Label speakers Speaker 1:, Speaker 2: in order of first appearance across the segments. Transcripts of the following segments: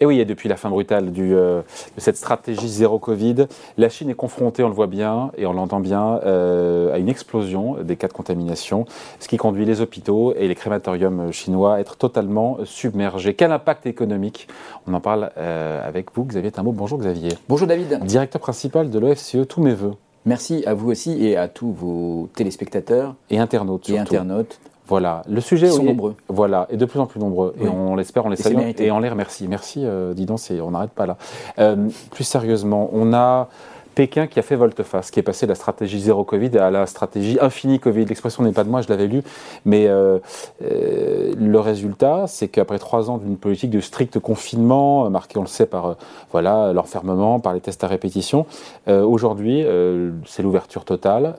Speaker 1: Et oui, et depuis la fin brutale du, euh, de cette stratégie zéro Covid, la Chine est confrontée, on le voit bien et on l'entend bien, euh, à une explosion des cas de contamination, ce qui conduit les hôpitaux et les crématoriums chinois à être totalement submergés. Quel impact économique? On en parle euh, avec vous, Xavier Timbaud. Bonjour Xavier.
Speaker 2: Bonjour David.
Speaker 1: Directeur principal de l'OFCE, tous mes voeux.
Speaker 2: Merci à vous aussi et à tous vos téléspectateurs
Speaker 1: et internautes.
Speaker 2: Et internautes.
Speaker 1: Voilà, le sujet.
Speaker 2: Ils sont nombreux.
Speaker 1: Voilà, et de plus en plus nombreux. Et on l'espère, on les salue et on les remercie. Merci, euh, dis donc, on n'arrête pas là. Euh, plus sérieusement, on a Pékin qui a fait volte-face, qui est passé de la stratégie zéro Covid à la stratégie infini Covid. L'expression n'est pas de moi, je l'avais lu, mais euh, euh, le résultat, c'est qu'après trois ans d'une politique de strict confinement, euh, marquée, on le sait, par voilà l'enfermement, par les tests à répétition, aujourd'hui, c'est l'ouverture totale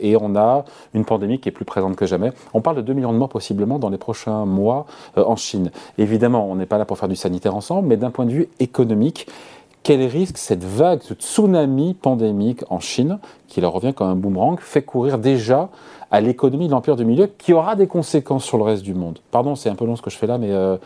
Speaker 1: et on a une pandémie qui est plus présente que jamais. On parle de 2 millions de morts possiblement dans les prochains mois en Chine. Évidemment, on n'est pas là pour faire du sanitaire ensemble, mais d'un point de vue économique, quel risque cette vague, ce tsunami pandémique en Chine, qui leur revient comme un boomerang, fait courir déjà à l'économie de l'empire du milieu, qui aura des conséquences sur le reste du monde Pardon, c'est un peu long ce que je fais là, mais euh,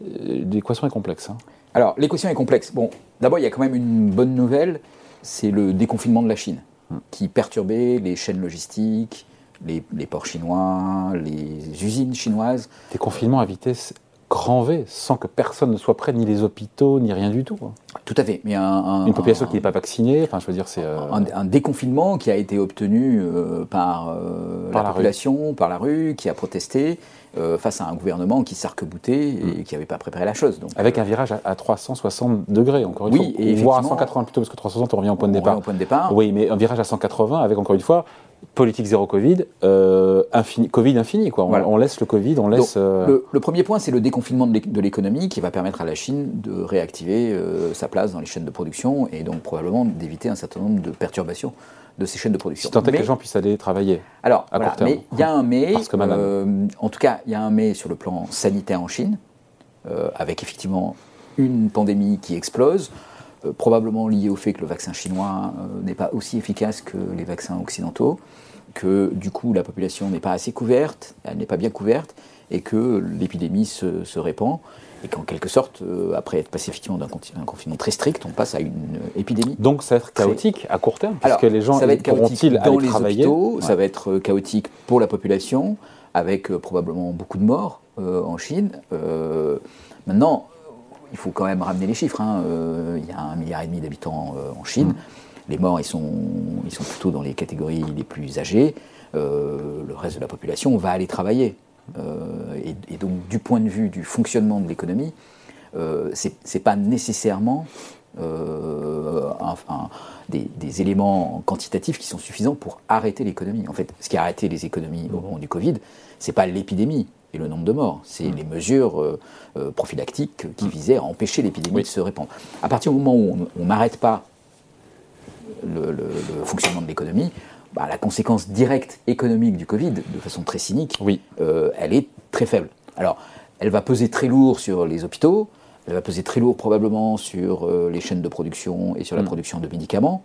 Speaker 1: l'équation est complexe. Hein.
Speaker 2: Alors, l'équation est complexe. Bon, d'abord, il y a quand même une bonne nouvelle, c'est le déconfinement de la Chine, hmm. qui perturbait les chaînes logistiques, les, les, ports chinois, les usines chinoises.
Speaker 1: Déconfinement à vitesse grand V, sans que personne ne soit prêt, ni les hôpitaux, ni rien du tout.
Speaker 2: Tout à fait.
Speaker 1: Mais un, Une population qui n'est pas vaccinée, enfin, je veux dire, c'est...
Speaker 2: Euh, un, déconfinement qui a été obtenu euh, par, euh, la, population, par la rue, qui a protesté face à un gouvernement qui s'arc-boutait et mm. qui n'avait pas préparé la chose. Donc,
Speaker 1: Avec un virage à, 360 degrés, encore une
Speaker 2: oui,
Speaker 1: fois.
Speaker 2: Et
Speaker 1: voire à 180 plutôt, parce que 360, on revient au point de départ.
Speaker 2: Au point de départ.
Speaker 1: Oui, mais un virage à 180 avec, encore une fois, politique zéro Covid, euh, infini, Covid infini. Quoi. On, laisse le Covid, on laisse.
Speaker 2: Euh, le, premier point, c'est le déconfinement de l'économie qui va permettre à la Chine de réactiver euh, sa place dans les chaînes de production et donc probablement d'éviter un certain nombre de perturbations de ces chaînes de production.
Speaker 1: Si tant est que les gens puissent aller travailler.
Speaker 2: Alors, à court terme. mais il y a un mais. en tout cas, il y a un mais sur le plan sanitaire en Chine, avec effectivement une pandémie qui explose. Euh, probablement lié au fait que le vaccin chinois euh, n'est pas aussi efficace que les vaccins occidentaux, que du coup la population n'est pas assez couverte, elle n'est pas bien couverte, et que l'épidémie se, répand, et qu'en quelque sorte, euh, après être passé effectivement d'un confinement très strict, on passe à une épidémie.
Speaker 1: Donc ça va être chaotique à court terme, puisque les gens
Speaker 2: ça va être chaotique dans les
Speaker 1: travailler
Speaker 2: hôpitaux, ça va être chaotique pour la population, avec probablement beaucoup de morts en Chine. maintenant, il faut quand même ramener les chiffres. Hein. Euh, il y a un milliard et demi d'habitants euh, en Chine. Mm. Les morts, ils sont, ils sont plutôt dans les catégories les plus âgées. Euh, le reste de la population va aller travailler. Et, donc, du point de vue du fonctionnement de l'économie, ce n'est pas nécessairement des, éléments quantitatifs qui sont suffisants pour arrêter l'économie. En fait, ce qui a arrêté les économies au moment du Covid, c'est pas l'épidémie, et le nombre de morts. C'est mm. les mesures euh, euh, prophylactiques qui mm. visaient à empêcher l'épidémie de se répandre. À partir du moment où on n'arrête pas le, fonctionnement de l'économie, bah, la conséquence directe économique du Covid, de façon très cynique,
Speaker 1: oui.
Speaker 2: Euh, elle est très faible. Alors, elle va peser très lourd sur les hôpitaux, elle va peser très lourd probablement sur les chaînes de production et sur la mm. production de médicaments,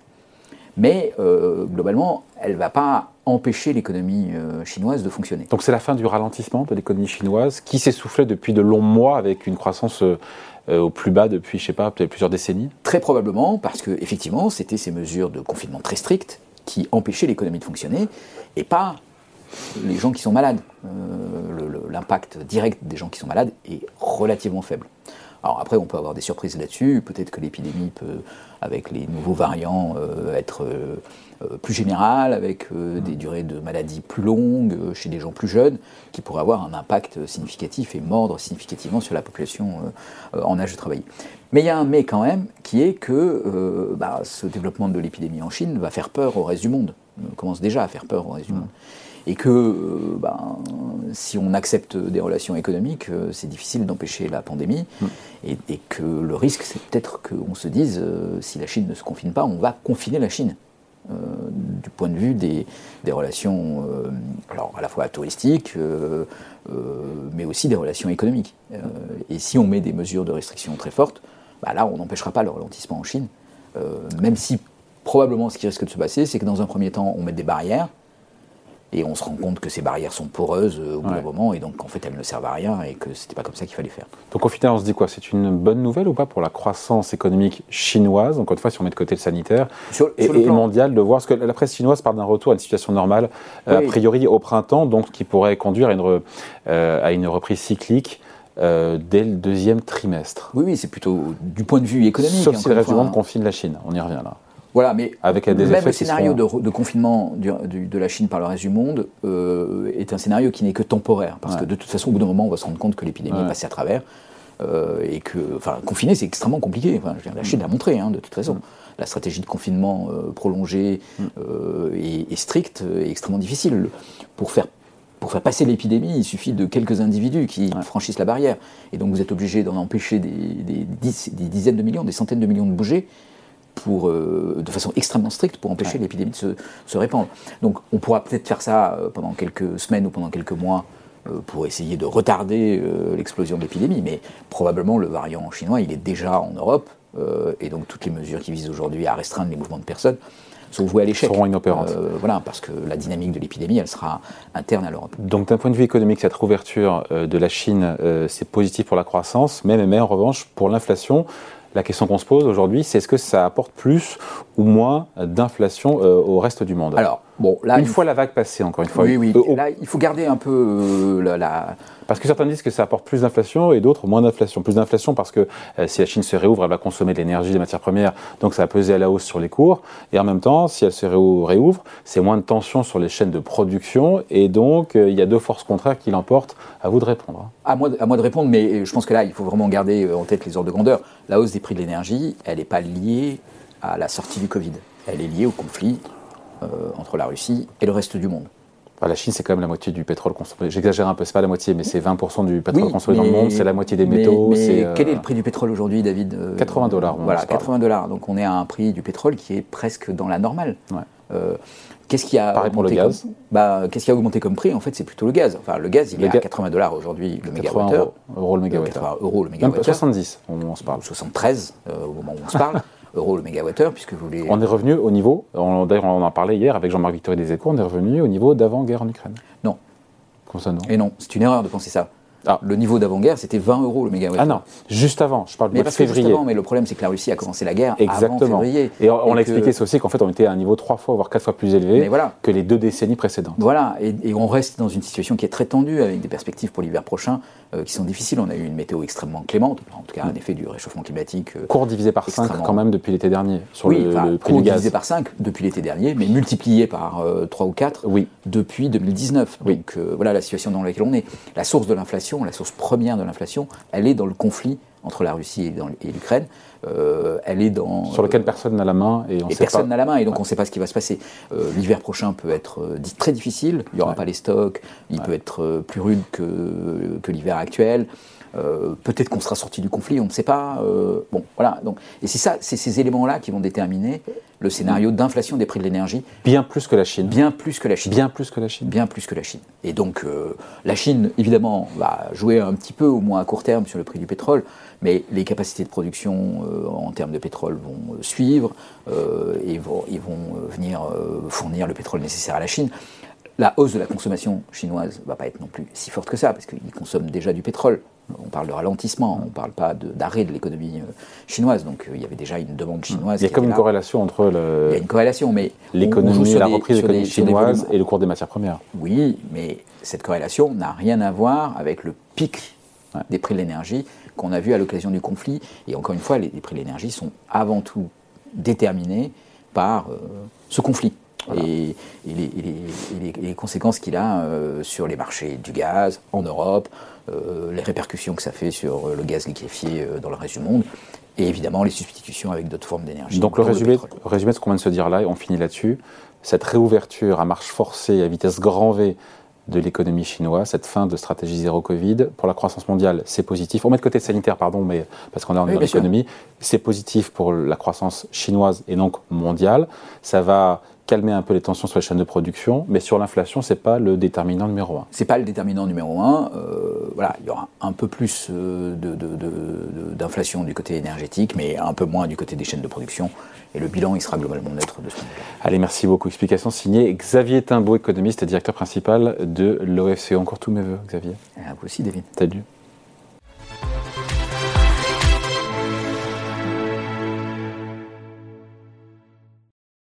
Speaker 2: mais globalement, elle ne va pas empêcher l'économie euh, chinoise de fonctionner.
Speaker 1: Donc c'est la fin du ralentissement de l'économie chinoise qui s'essoufflait depuis de longs mois avec une croissance euh, euh, au plus bas depuis, je sais pas, peut-être plusieurs décennies?
Speaker 2: Très probablement parce que effectivement, c'était ces mesures de confinement très strictes qui empêchaient l'économie de fonctionner et pas les gens qui sont malades. L'impact direct des gens qui sont malades est relativement faible. Alors après, on peut avoir des surprises là-dessus. Peut-être que l'épidémie peut, avec les nouveaux variants, euh, être euh, euh, plus générale, avec des durées de maladie plus longues chez des gens plus jeunes, qui pourraient avoir un impact significatif et mordre significativement sur la population en âge de travailler. Mais il y a un mais quand même, qui est que bah, ce développement de l'épidémie en Chine va faire peur au reste du monde, commence déjà à faire peur au reste du monde et que euh, ben, si on accepte des relations économiques, euh, c'est difficile d'empêcher la pandémie, mm. et, que le risque, c'est peut-être qu'on se dise, euh, si la Chine ne se confine pas, on va confiner la Chine. du point de vue des, relations, alors à la fois touristiques, mais aussi des relations économiques. et si on met des mesures de restriction très fortes, bah là, on n'empêchera pas le ralentissement en Chine, même si probablement ce qui risque de se passer, c'est que dans un premier temps, on met des barrières, Et on se rend compte que ces barrières sont poreuses au bout d'un moment, et donc en fait elles ne servent à rien, et que c'était pas comme ça qu'il fallait faire.
Speaker 1: Donc au final, on se dit quoi? C'est une bonne nouvelle ou pas pour la croissance économique chinoise? Encore une fois, si on met de côté le sanitaire et, mondial, de voir, parce que la presse chinoise parle d'un retour à une situation normale, a priori au printemps, donc qui pourrait conduire à une, à une reprise cyclique. Euh, dès le deuxième trimestre.
Speaker 2: Oui, oui, c'est plutôt du point de vue économique.
Speaker 1: Sauf si le reste du monde confine la Chine, on y revient là.
Speaker 2: Voilà, mais Avec des même le scénario de, confinement de la Chine par le reste du monde euh, est un scénario qui n'est que temporaire, parce que de toute façon, au bout d'un moment, on va se rendre compte que l'épidémie est passée à travers, euh, et que, enfin, confiner, c'est extrêmement compliqué. Enfin, la Chine l'a montré, hein, de toute façon. Mm. La stratégie de confinement prolongée mm. et, et, stricte est extrêmement difficile. Pour faire pour faire passer l'épidémie, il suffit de quelques individus qui franchissent la barrière. Et donc vous êtes obligé d'en empêcher des, dizaines de millions, des centaines de millions de bouger pour, euh, de façon extrêmement stricte pour empêcher l'épidémie de se, répandre. Donc on pourra peut-être faire ça euh, pendant quelques semaines ou pendant quelques mois euh, pour essayer de retarder l'explosion de l'épidémie, mais probablement le variant chinois, il est déjà en Europe, et donc toutes les mesures qui visent aujourd'hui à restreindre les mouvements de personnes sont vouées à l'échec.
Speaker 1: Seront inopérantes.
Speaker 2: Euh, voilà, parce que la dynamique de l'épidémie, elle sera interne à l'Europe.
Speaker 1: Donc d'un point de vue économique, cette rouverture de la Chine, c'est positif pour la croissance, mais, mais en revanche, pour l'inflation, la question qu'on se pose aujourd'hui, c'est est-ce que ça apporte plus ou moins d'inflation au reste du monde?
Speaker 2: Bon, là,
Speaker 1: une fois la vague passée, encore une fois.
Speaker 2: Oui, oui. là, il faut garder un peu la,
Speaker 1: parce que certains disent que ça apporte plus d'inflation et d'autres moins d'inflation. Plus d'inflation parce que euh, si la Chine se réouvre, elle va consommer de l'énergie, des matières premières, donc ça va peser à la hausse sur les cours. Et en même temps, si elle se réouvre, c'est moins de tension sur les chaînes de production et donc euh, il y a deux forces contraires qui l'emportent. À vous de répondre. Hein.
Speaker 2: À moi, à moi de répondre, mais je pense que là, il faut vraiment garder euh, en tête les ordres de grandeur. La hausse des prix de l'énergie, elle n'est pas liée à la sortie du Covid. Elle est liée au conflit entre la Russie et le reste du monde
Speaker 1: la Chine, c'est quand même la moitié du pétrole consommé. J'exagère un peu, c'est pas la moitié, mais c'est 20% du pétrole consommé dans le monde, c'est la moitié des métaux.
Speaker 2: Mais, quel est le prix du pétrole aujourd'hui, David
Speaker 1: 80 euh, dollars.
Speaker 2: Voilà, 80 dollars. Donc on est à un prix du pétrole qui est presque dans la normale. Euh, qu'est-ce qui a
Speaker 1: Pareil pour le gaz.
Speaker 2: Bah, qu'est-ce qui a augmenté comme prix? En fait, c'est plutôt le gaz. Enfin, le gaz, il est à 80 dollars aujourd'hui le mégawattheure.
Speaker 1: Euros le mégawattheure.
Speaker 2: 80 euros le mégawattheure.
Speaker 1: 70 au moment où on se parle.
Speaker 2: 73 euh, au moment où on se parle. euros le mégawattheure, puisque vous voulez...
Speaker 1: On est revenu au niveau, d'ailleurs on en parlait hier avec Jean-Marc Victory des Échos, on est revenu au niveau d'avant-guerre en Ukraine.
Speaker 2: Non.
Speaker 1: Comment ça non
Speaker 2: Et non, c'est une erreur de penser ça. Ah. Le niveau d'avant-guerre, c'était 20 euros le mégawattheure.
Speaker 1: Ah non, juste avant, je parle de février.
Speaker 2: mais le problème, c'est que la Russie a commencé la guerre Exactement. avant février.
Speaker 1: Et on, l'a expliqué, c'est aussi qu'en fait, on était à un niveau trois fois, voire quatre fois plus élevé que les deux décennies précédentes.
Speaker 2: Voilà, et, on reste dans une situation qui est très tendue, avec des perspectives pour l'hiver prochain euh, qui sont difficiles. On a eu une météo extrêmement clémente, en tout cas un effet du réchauffement climatique.
Speaker 1: Euh, cours divisé par 5 quand même depuis l'été dernier, sur
Speaker 2: oui, le, cours divisé par 5 depuis l'été dernier, mais multiplié par 3 euh, ou 4 oui. depuis 2019. Oui. Donc voilà la situation dans laquelle on est. La source de l'inflation, la source première de l'inflation, elle est dans le conflit entre la Russie et, l'Ukraine. Euh, elle est dans
Speaker 1: sur lequel personne n'a la main et on
Speaker 2: et personne n'a la main et donc on ne sait pas ce qui va se passer. Euh, l'hiver prochain peut être euh, très difficile. Il n'y aura pas les stocks. Il peut être plus rude que, que l'hiver actuel. Peut-être qu'on sera sorti du conflit, on ne sait pas. bon, voilà. Donc, et c'est ça, c'est ces éléments-là qui vont déterminer le scénario d'inflation des prix de l'énergie.
Speaker 1: Bien plus que la Chine.
Speaker 2: Bien plus que la Chine.
Speaker 1: Bien plus que la Chine.
Speaker 2: Bien plus que la Chine. Et donc, euh, la Chine, évidemment, va jouer un petit peu, au moins à court terme, sur le prix du pétrole, mais les capacités de production euh, en termes de pétrole vont euh, suivre et vont, ils vont venir fournir le pétrole nécessaire à la Chine. La hausse de la consommation chinoise ne va pas être non plus si forte que ça, parce qu'ils consomment déjà du pétrole. On parle de ralentissement, on ne parle pas d'arrêt de, l'économie euh, chinoise. Donc euh, il y avait déjà une demande chinoise.
Speaker 1: Il y a comme une corrélation entre le.
Speaker 2: Il y a une corrélation, mais
Speaker 1: l'économie, la reprise de l'économie chinoise et le cours des matières premières.
Speaker 2: Oui, mais cette corrélation n'a rien à voir avec le pic des prix de l'énergie qu'on a vu à l'occasion du conflit. Et encore une fois, les, prix de l'énergie sont avant tout déterminés par euh, ce conflit. Et, les, conséquences qu'il a sur les marchés du gaz en Europe, euh, les répercussions que ça fait sur euh, le gaz liquéfié euh, dans le reste du monde, et évidemment les substitutions avec d'autres formes d'énergie.
Speaker 1: Donc le résumé, résumé de ce qu'on vient de se dire là, et on finit là-dessus, cette réouverture à marche forcée, à vitesse grand V de l'économie chinoise, cette fin de stratégie zéro Covid, pour la croissance mondiale, c'est positif. On met de côté le sanitaire, pardon, mais parce qu'on est en oui, économie, c'est positif pour la croissance chinoise et donc mondiale. Ça va calmer un peu les tensions sur les chaînes de production, mais sur l'inflation, c'est pas le déterminant numéro un.
Speaker 2: C'est pas le déterminant numéro un. voilà, il y aura un peu plus d'inflation du côté énergétique, mais un peu moins du côté des chaînes de production. Et le bilan, il sera globalement neutre de ce point de vue.
Speaker 1: Allez, merci beaucoup. Explication signée Xavier Timbaud, économiste et directeur principal de l'OFCE. Encore tous mes voeux, Xavier.
Speaker 2: À vous aussi, David.
Speaker 1: Salut.